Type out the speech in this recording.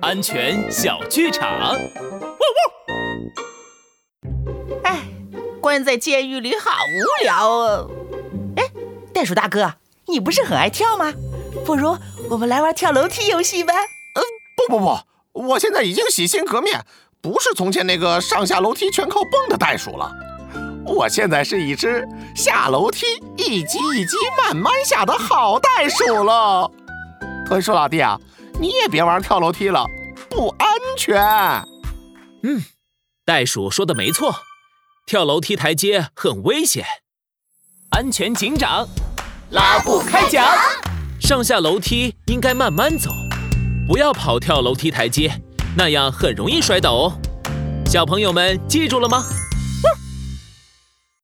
安全小剧场。哎，关在监狱里好无聊哦。哎，袋鼠大哥，你不是很爱跳吗？不如我们来玩跳楼梯游戏吧。嗯，不不不，我现在已经洗心革面，不是从前那个上下楼梯全靠蹦的袋鼠了。我现在是一只下楼梯一级一级慢慢下的好袋鼠了。豚鼠老弟啊，你也别玩跳楼梯了，不安全。嗯，袋鼠说的没错，跳楼梯台阶很危险。安全警长，拉布开讲。上下楼梯应该慢慢走，不要跑跳楼梯台阶，那样很容易摔倒哦。小朋友们记住了吗？